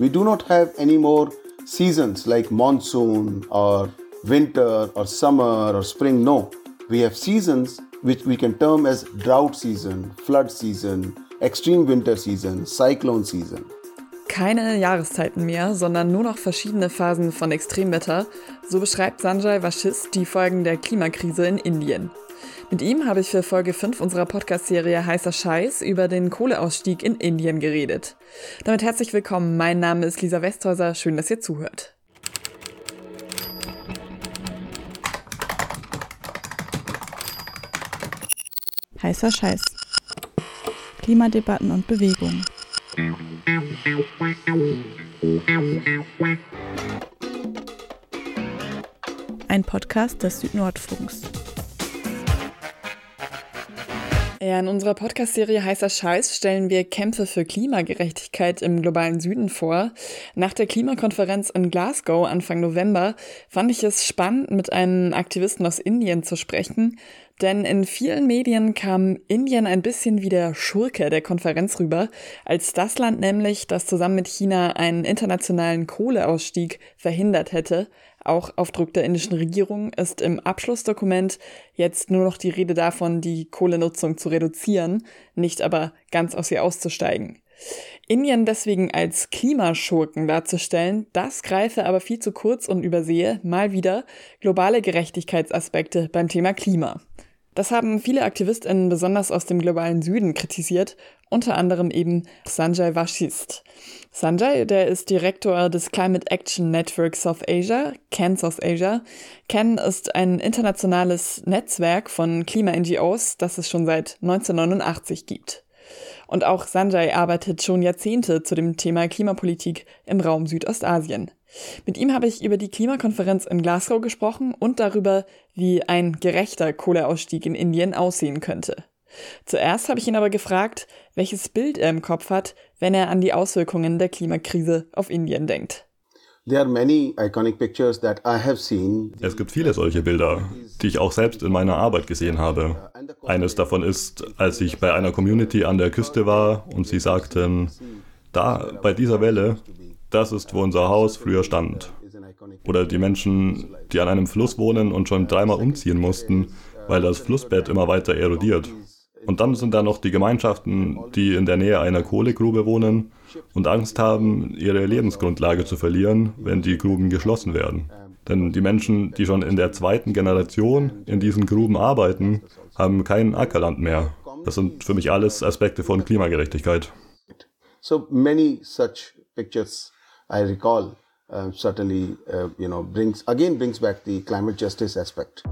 We do not have any more seasons like monsoon or winter or summer or spring. No, we have seasons which we can term as drought season, flood season, extreme winter season, cyclone season. Keine Jahreszeiten mehr, sondern nur noch verschiedene Phasen von Extremwetter. So beschreibt Sanjay Vashist die Folgen der Klimakrise in Indien. Mit ihm habe ich für Folge 5 unserer Podcast-Serie Heißer Scheiß über den Kohleausstieg in Indien geredet. Damit herzlich willkommen. Mein Name ist Lisa Westhäuser. Schön, dass ihr zuhört. Heißer Scheiß. Klimadebatten und Bewegungen. Ein Podcast des Südnordfunks. Ja, in unserer Podcast-Serie Heißer Scheiß stellen wir Kämpfe für Klimagerechtigkeit im globalen Süden vor. Nach der Klimakonferenz in Glasgow Anfang November fand ich es spannend, mit einem Aktivisten aus Indien zu sprechen, denn in vielen Medien kam Indien ein bisschen wie der Schurke der Konferenz rüber, als das Land nämlich, das zusammen mit China einen internationalen Kohleausstieg verhindert hätte, auch auf Druck der indischen Regierung ist im Abschlussdokument jetzt nur noch die Rede davon, die Kohlenutzung zu reduzieren, nicht aber ganz aus ihr auszusteigen. Indien deswegen als Klimaschurken darzustellen, das greife aber viel zu kurz und übersehe mal wieder globale Gerechtigkeitsaspekte beim Thema Klima. Das haben viele AktivistInnen besonders aus dem globalen Süden kritisiert, unter anderem eben Sanjay Vashist. Sanjay, der ist Direktor des Climate Action Network South Asia, CAN South Asia. CAN ist ein internationales Netzwerk von Klima-NGOs, das es schon seit 1989 gibt. Und auch Sanjay arbeitet schon Jahrzehnte zu dem Thema Klimapolitik im Raum Südostasien. Mit ihm habe ich über die Klimakonferenz in Glasgow gesprochen und darüber, wie ein gerechter Kohleausstieg in Indien aussehen könnte. Zuerst habe ich ihn aber gefragt, welches Bild er im Kopf hat, wenn er an die Auswirkungen der Klimakrise auf Indien denkt. Es gibt viele solche Bilder, die ich auch selbst in meiner Arbeit gesehen habe. Eines davon ist, als ich bei einer Community an der Küste war und sie sagten, da, bei dieser Welle, das ist, wo unser Haus früher stand. Oder die Menschen, die an einem Fluss wohnen und schon dreimal umziehen mussten, weil das Flussbett immer weiter erodiert. Und dann sind da noch die Gemeinschaften, die in der Nähe einer Kohlegrube wohnen und Angst haben, ihre Lebensgrundlage zu verlieren, wenn die Gruben geschlossen werden. Denn die Menschen, die schon in der zweiten Generation in diesen Gruben arbeiten, haben kein Ackerland mehr. Das sind für mich alles Aspekte von Klimagerechtigkeit. So many such pictures I recall uh, certainly, uh, you know, brings again brings back the climate justice aspect.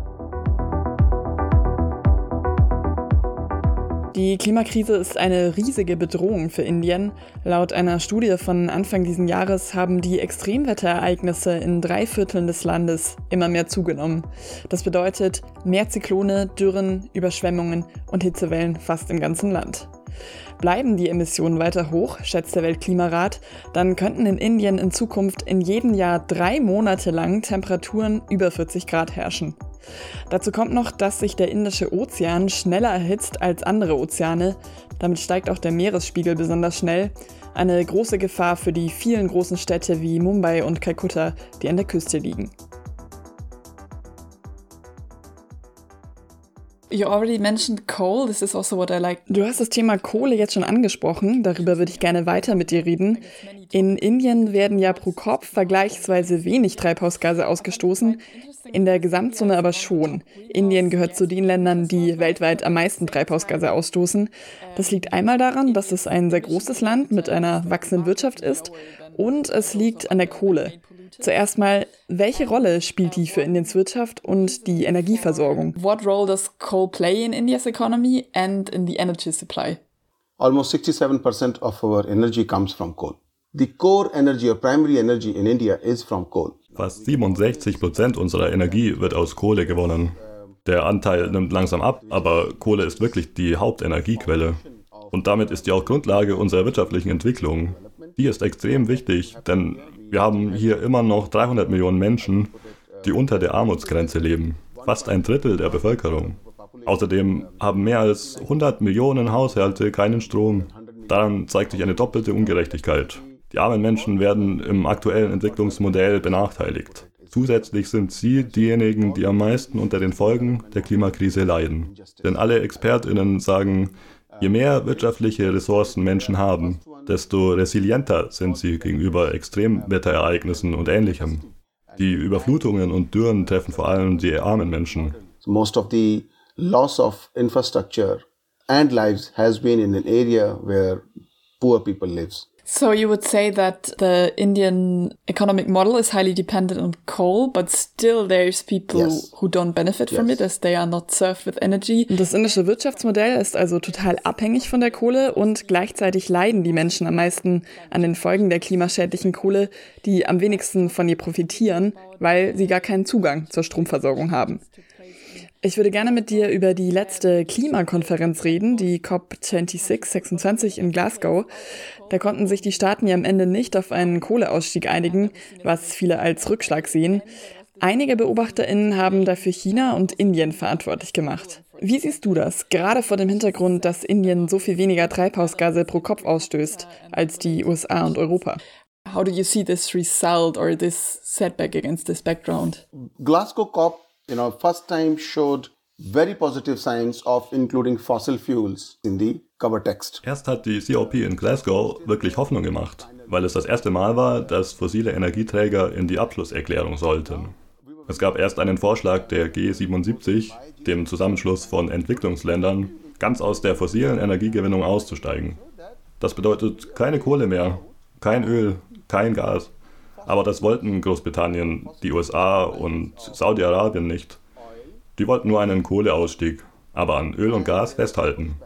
Die Klimakrise ist eine riesige Bedrohung für Indien. Laut einer Studie von Anfang dieses Jahres haben die Extremwetterereignisse in drei Vierteln des Landes immer mehr zugenommen. Das bedeutet mehr Zyklone, Dürren, Überschwemmungen und Hitzewellen fast im ganzen Land. Bleiben die Emissionen weiter hoch, schätzt der Weltklimarat, dann könnten in Indien in Zukunft in jedem Jahr drei Monate lang Temperaturen über 40 Grad herrschen. Dazu kommt noch, dass sich der Indische Ozean schneller erhitzt als andere Ozeane. Damit steigt auch der Meeresspiegel besonders schnell. Eine große Gefahr für die vielen großen Städte wie Mumbai und Kalkutta, die an der Küste liegen. You already mentioned coal. This is also what I like. Du hast das Thema Kohle jetzt schon angesprochen. Darüber würde ich gerne weiter mit dir reden. In Indien werden ja pro Kopf vergleichsweise wenig Treibhausgase ausgestoßen. In der Gesamtsumme aber schon. Indien gehört zu den Ländern, die weltweit am meisten Treibhausgase ausstoßen. Das liegt einmal daran, dass es ein sehr großes Land mit einer wachsenden Wirtschaft ist und es liegt an der Kohle. Zuerst mal, welche Rolle spielt die für Indiens Wirtschaft und die Energieversorgung? What role does coal play in India's economy and in the energy supply? Almost 67% of our energy comes from coal. The core energy or primary energy in India is from coal. Fast 67 Prozent unserer Energie wird aus Kohle gewonnen. Der Anteil nimmt langsam ab, aber Kohle ist wirklich die Hauptenergiequelle. Und damit ist die auch Grundlage unserer wirtschaftlichen Entwicklung. Die ist extrem wichtig, denn wir haben hier immer noch 300 Millionen Menschen, die unter der Armutsgrenze leben. Fast ein Drittel der Bevölkerung. Außerdem haben mehr als 100 Millionen Haushalte keinen Strom. Daran zeigt sich eine doppelte Ungerechtigkeit. Die armen Menschen werden im aktuellen Entwicklungsmodell benachteiligt. Zusätzlich sind sie diejenigen, die am meisten unter den Folgen der Klimakrise leiden. Denn alle Expertinnen sagen, je mehr wirtschaftliche Ressourcen Menschen haben, desto resilienter sind sie gegenüber Extremwetterereignissen und ähnlichem. Die Überflutungen und Dürren treffen vor allem die armen Menschen. Most of the loss of infrastructure and lives has been in an area where poor people lives. So you would say that the Indian economic model is highly dependent on coal, but still there's people yes. who don't benefit yes. from it as they are not served with energy. Das indische Wirtschaftsmodell ist also total abhängig von der Kohle und gleichzeitig leiden die Menschen am meisten an den Folgen der klimaschädlichen Kohle, die am wenigsten von ihr profitieren, weil sie gar keinen Zugang zur Stromversorgung haben. Ich würde gerne mit dir über die letzte Klimakonferenz reden, die COP26 26 in Glasgow. Da konnten sich die Staaten ja am Ende nicht auf einen Kohleausstieg einigen, was viele als Rückschlag sehen. Einige BeobachterInnen haben dafür China und Indien verantwortlich gemacht. Wie siehst du das, gerade vor dem Hintergrund, dass Indien so viel weniger Treibhausgase pro Kopf ausstößt als die USA und Europa? How do you see this result or this setback against this background? Glasgow COP you know, first time showed very positive signs of including fossil fuels in the cover text. Erst hat die COP in Glasgow wirklich Hoffnung gemacht, weil es das erste Mal war, dass fossile Energieträger in die Abschlusserklärung sollten. Es gab erst einen Vorschlag der G77, dem Zusammenschluss von Entwicklungsländern, ganz aus der fossilen Energiegewinnung auszusteigen. Das bedeutet keine Kohle mehr, kein Öl, kein Gas. Aber das wollten Großbritannien, die USA und Saudi-Arabien nicht. Die wollten nur einen Kohleausstieg, aber an Öl und Gas festhalten.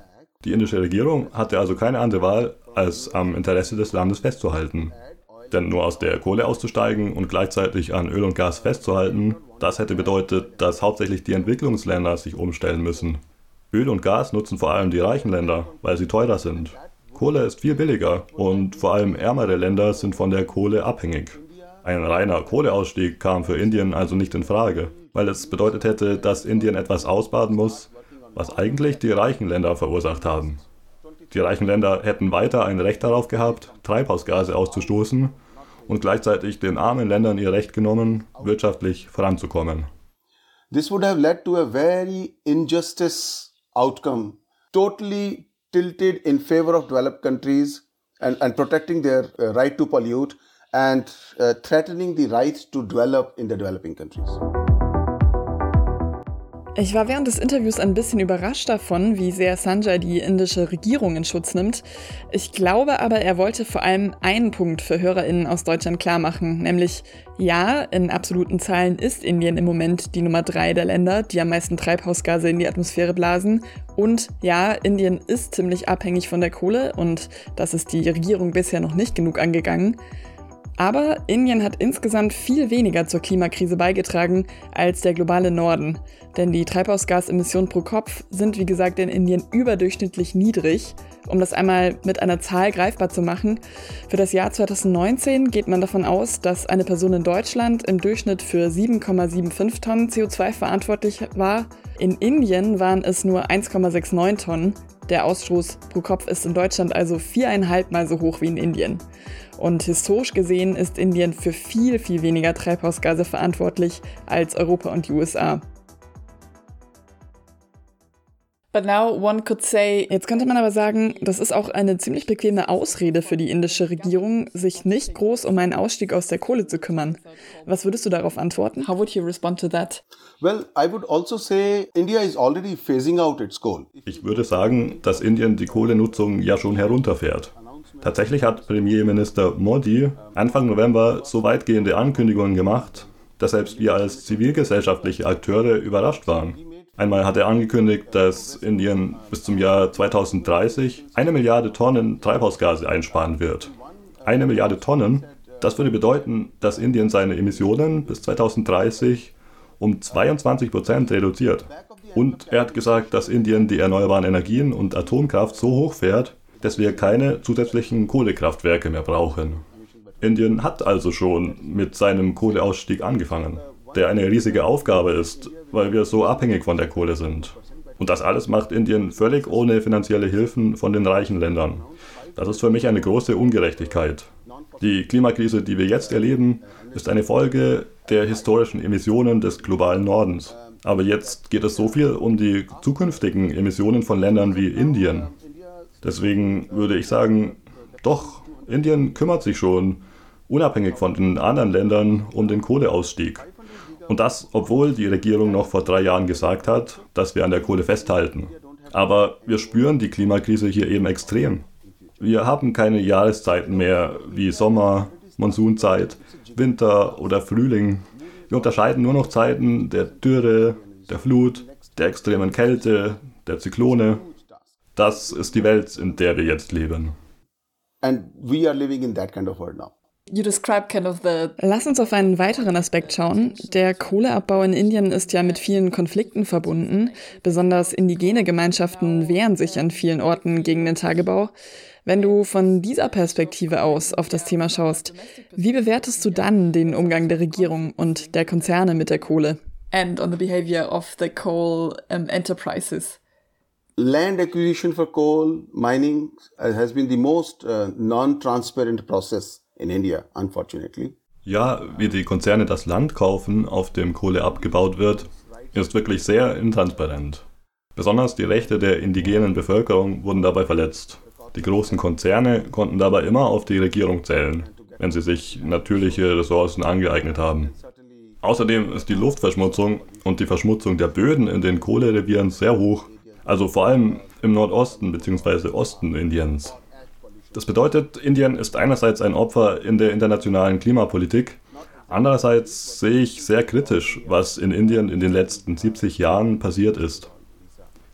Die indische Regierung hatte also keine andere Wahl, als am Interesse des Landes festzuhalten. Denn nur aus der Kohle auszusteigen und gleichzeitig an Öl und Gas festzuhalten, das hätte bedeutet, dass hauptsächlich die Entwicklungsländer sich umstellen müssen. Öl und Gas nutzen vor allem die reichen Länder, weil sie teurer sind. Kohle ist viel billiger und vor allem ärmere Länder sind von der Kohle abhängig. Ein reiner Kohleausstieg kam für Indien also nicht in Frage, weil es bedeutet hätte, dass Indien etwas ausbaden muss, was eigentlich die reichen Länder verursacht haben. Die reichen Länder hätten weiter ein Recht darauf gehabt, Treibhausgase auszustoßen und gleichzeitig den armen Ländern ihr Recht genommen, wirtschaftlich voranzukommen. This would have led to a very injustice outcome, totally tilted in favor of developed countries and, and protecting their uh, right to pollute and uh, threatening the right to develop in the developing countries. Ich war während des Interviews ein bisschen überrascht davon, wie sehr Sanjay die indische Regierung in Schutz nimmt. Ich glaube aber, er wollte vor allem einen Punkt für HörerInnen aus Deutschland klarmachen, nämlich ja, in absoluten Zahlen ist Indien im Moment die Nummer drei der Länder, die am meisten Treibhausgase in die Atmosphäre blasen. Und ja, Indien ist ziemlich abhängig von der Kohle und das ist die Regierung bisher noch nicht genug angegangen. Aber Indien hat insgesamt viel weniger zur Klimakrise beigetragen als der globale Norden. Denn die Treibhausgasemissionen pro Kopf sind, wie gesagt, in Indien überdurchschnittlich niedrig. Um das einmal mit einer Zahl greifbar zu machen, für das Jahr 2019 geht man davon aus, dass eine Person in Deutschland im Durchschnitt für 7,75 Tonnen CO2 verantwortlich war. In Indien waren es nur 1,69 Tonnen. Der Ausstoß pro Kopf ist in Deutschland also viereinhalb Mal so hoch wie in Indien. Und historisch gesehen ist Indien für viel, viel weniger Treibhausgase verantwortlich als Europa und die USA. But now one could say, jetzt könnte man aber sagen, das ist auch eine ziemlich bequeme Ausrede für die indische Regierung, sich nicht groß um einen Ausstieg aus der Kohle zu kümmern. Was würdest du darauf antworten? How would you respond to that? Well, I would also say India is already phasing out its coal. Ich würde sagen, dass Indien die Kohlenutzung ja schon herunterfährt. Tatsächlich hat Premierminister Modi Anfang November so weitgehende Ankündigungen gemacht, dass selbst wir als zivilgesellschaftliche Akteure überrascht waren. Einmal hat er angekündigt, dass Indien bis zum Jahr 2030 eine Milliarde Tonnen Treibhausgase einsparen wird. Eine Milliarde Tonnen, das würde bedeuten, dass Indien seine Emissionen bis 2030 um 22 Prozent reduziert. Und er hat gesagt, dass Indien die erneuerbaren Energien und Atomkraft so hoch fährt, dass wir keine zusätzlichen Kohlekraftwerke mehr brauchen. Indien hat also schon mit seinem Kohleausstieg angefangen, der eine riesige Aufgabe ist, weil wir so abhängig von der Kohle sind. Und das alles macht Indien völlig ohne finanzielle Hilfen von den reichen Ländern. Das ist für mich eine große Ungerechtigkeit. Die Klimakrise, die wir jetzt erleben, ist eine Folge der historischen Emissionen des globalen Nordens. Aber jetzt geht es so viel um die zukünftigen Emissionen von Ländern wie Indien. Deswegen würde ich sagen, doch, Indien kümmert sich schon, unabhängig von den anderen Ländern, um den Kohleausstieg. Und das, obwohl die Regierung noch vor drei Jahren gesagt hat, dass wir an der Kohle festhalten. Aber wir spüren die Klimakrise hier eben extrem. Wir haben keine Jahreszeiten mehr wie Sommer, Monsunzeit, Winter oder Frühling. Wir unterscheiden nur noch Zeiten der Dürre, der Flut, der extremen Kälte, der Zyklone. Das ist die Welt, in der wir jetzt leben. And we are living in that kind of world now. You describe kind of the Lass uns auf einen weiteren Aspekt schauen. Der Kohleabbau in Indien ist ja mit vielen Konflikten verbunden. Besonders indigene Gemeinschaften wehren sich an vielen Orten gegen den Tagebau. Wenn du von dieser Perspektive aus auf das Thema schaust, wie bewertest du dann den Umgang der Regierung und der Konzerne mit der Kohle? And on the behavior of the coal um, enterprises. Land acquisition for coal mining has been the most uh, non-transparent process in India, unfortunately. Ja, wie die Konzerne das Land kaufen, auf dem Kohle abgebaut wird, ist wirklich sehr intransparent. Besonders die Rechte der indigenen Bevölkerung wurden dabei verletzt. Die großen Konzerne konnten dabei immer auf die Regierung zählen, wenn sie sich natürliche Ressourcen angeeignet haben. Außerdem ist die Luftverschmutzung und die Verschmutzung der Böden in den Kohlerevieren sehr hoch, also vor allem im Nordosten bzw. Osten Indiens. Das bedeutet, Indien ist einerseits ein Opfer in der internationalen Klimapolitik, andererseits sehe ich sehr kritisch, was in Indien in den letzten 70 Jahren passiert ist.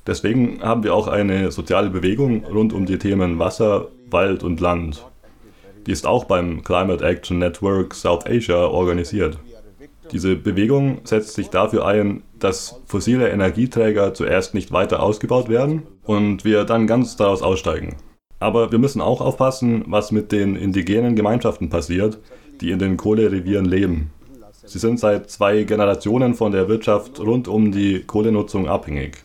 Deswegen haben wir auch eine soziale Bewegung rund um die Themen Wasser, Wald und Land. Die ist auch beim Climate Action Network South Asia organisiert. Diese Bewegung setzt sich dafür ein, dass fossile Energieträger zuerst nicht weiter ausgebaut werden und wir dann ganz daraus aussteigen. Aber wir müssen auch aufpassen, was mit den indigenen Gemeinschaften passiert, die in den Kohlerevieren leben. Sie sind seit zwei Generationen von der Wirtschaft rund um die Kohlenutzung abhängig.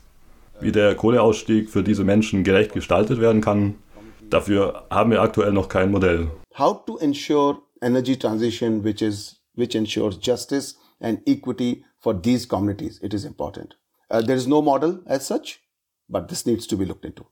Wie der Kohleausstieg für diese Menschen gerecht gestaltet werden kann, dafür haben wir aktuell noch kein Modell. How to ensure energy transition which is which ensures justice and equity for these communities it is important. Uh, there is no model as such, but this needs to be looked into.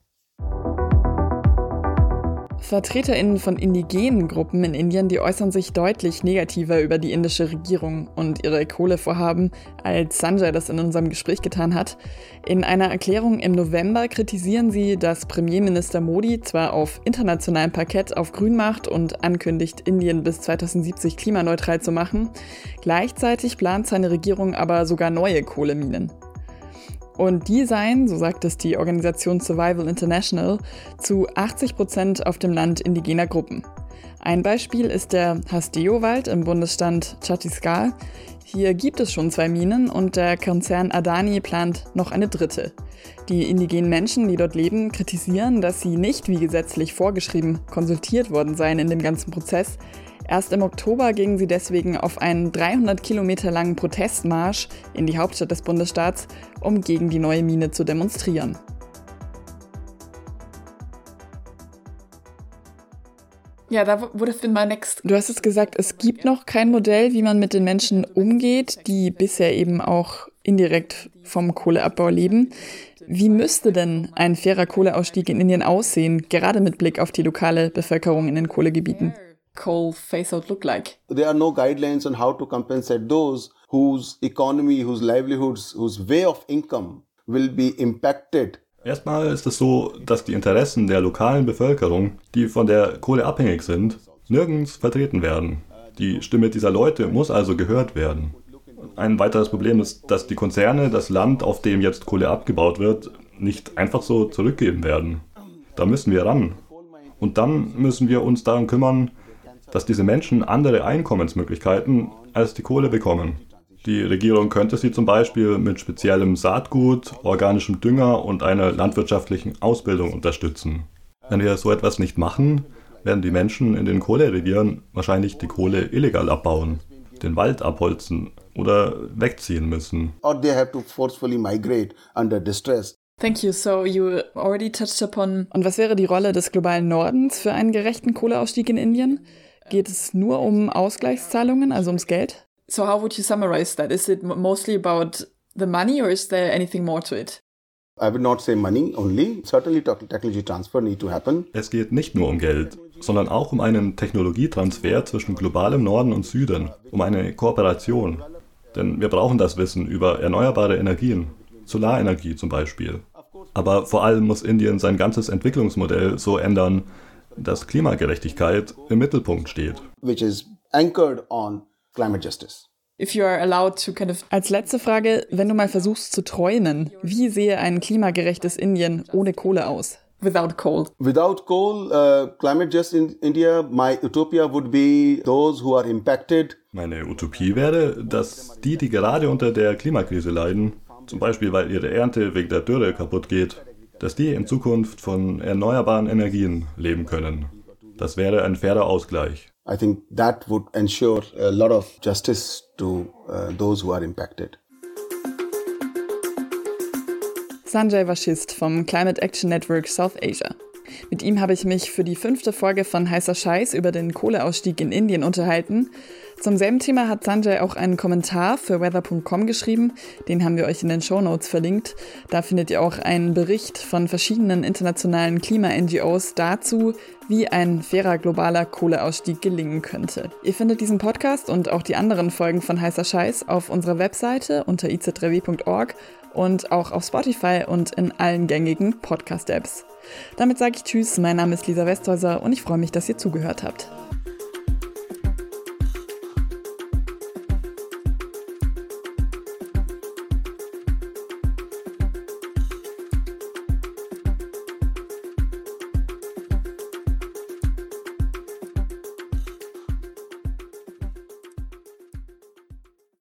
VertreterInnen von indigenen Gruppen in Indien, die äußern sich deutlich negativer über die indische Regierung und ihre Kohlevorhaben, als Sanjay das in unserem Gespräch getan hat. In einer Erklärung im November kritisieren sie, dass Premierminister Modi zwar auf internationalem Parkett auf Grün macht und ankündigt, Indien bis 2070 klimaneutral zu machen, gleichzeitig plant seine Regierung aber sogar neue Kohleminen. Und die seien, so sagt es die Organisation Survival International, zu 80 Prozent auf dem Land indigener Gruppen. Ein Beispiel ist der Hasdeo-Wald im Bundesstaat Chhattisgarh. Hier gibt es schon zwei Minen und der Konzern Adani plant noch eine dritte. Die indigenen Menschen, die dort leben, kritisieren, dass sie nicht wie gesetzlich vorgeschrieben konsultiert worden seien in dem ganzen Prozess, Erst im Oktober gingen sie deswegen auf einen 300 Kilometer langen Protestmarsch in die Hauptstadt des Bundesstaats, um gegen die neue Mine zu demonstrieren. Ja, da wurde been my next. Du hast es gesagt, es gibt noch kein Modell, wie man mit den Menschen umgeht, die bisher eben auch indirekt vom Kohleabbau leben. Wie müsste denn ein fairer Kohleausstieg in Indien aussehen, gerade mit Blick auf die lokale Bevölkerung in den Kohlegebieten? Coal phase out look like? There are no guidelines on how to compensate those whose economy, whose livelihoods, whose way of income will be impacted. Erstmal ist es so, dass die Interessen der lokalen Bevölkerung, die von der Kohle abhängig sind, nirgends vertreten werden. Die Stimme dieser Leute muss also gehört werden. Ein weiteres Problem ist, dass die Konzerne das Land, auf dem jetzt Kohle abgebaut wird, nicht einfach so zurückgeben werden. Da müssen wir ran. Und dann müssen wir uns darum kümmern, dass diese Menschen andere Einkommensmöglichkeiten als die Kohle bekommen. Die Regierung könnte sie zum Beispiel mit speziellem Saatgut, organischem Dünger und einer landwirtschaftlichen Ausbildung unterstützen. Wenn wir so etwas nicht machen, werden die Menschen in den Kohlerevieren wahrscheinlich die Kohle illegal abbauen, den Wald abholzen oder wegziehen müssen. Or they have to forcefully migrate under distress. Thank you. So you already touched upon. Und was wäre die Rolle des globalen Nordens für einen gerechten Kohleausstieg in Indien? Geht es nur um Ausgleichszahlungen, also ums Geld? So how would you summarize that? Is it mostly about the money or is there anything more to it? I would not say money only. Certainly technology transfer need to happen. Es geht nicht nur um Geld, sondern auch um einen Technologietransfer zwischen globalem Norden und Süden, um eine Kooperation. Denn wir brauchen das Wissen über erneuerbare Energien, Solarenergie zum Beispiel. Aber vor allem muss Indien sein ganzes Entwicklungsmodell so ändern, dass Klimagerechtigkeit im Mittelpunkt steht. Which is anchored on climate justice. If you are allowed to kind of Als letzte Frage, wenn du mal versuchst zu träumen, wie sehe ein klimagerechtes Indien ohne Kohle aus? Without coal. Without coal, uh, climate just in India, my utopia would be those who are impacted. Meine Utopie wäre, dass die, die gerade unter der Klimakrise leiden, zum Beispiel weil ihre Ernte wegen der Dürre kaputt geht, dass die in Zukunft von erneuerbaren Energien leben können. Das wäre ein fairer Ausgleich. I think that would ensure a lot of justice to uh, those who are impacted. Sanjay Vashist vom Climate Action Network South Asia. Mit ihm habe ich mich für die fünfte Folge von Heißer Scheiß über den Kohleausstieg in Indien unterhalten. Zum selben Thema hat Sanjay auch einen Kommentar für weather.com geschrieben. Den haben wir euch in den Show Notes verlinkt. Da findet ihr auch einen Bericht von verschiedenen internationalen Klima-NGOs dazu, wie ein fairer globaler Kohleausstieg gelingen könnte. Ihr findet diesen Podcast und auch die anderen Folgen von Heißer Scheiß auf unserer Webseite unter iz3w.org und auch auf Spotify und in allen gängigen Podcast-Apps. Damit sage ich Tschüss, mein Name ist Lisa Westhäuser und ich freue mich, dass ihr zugehört habt.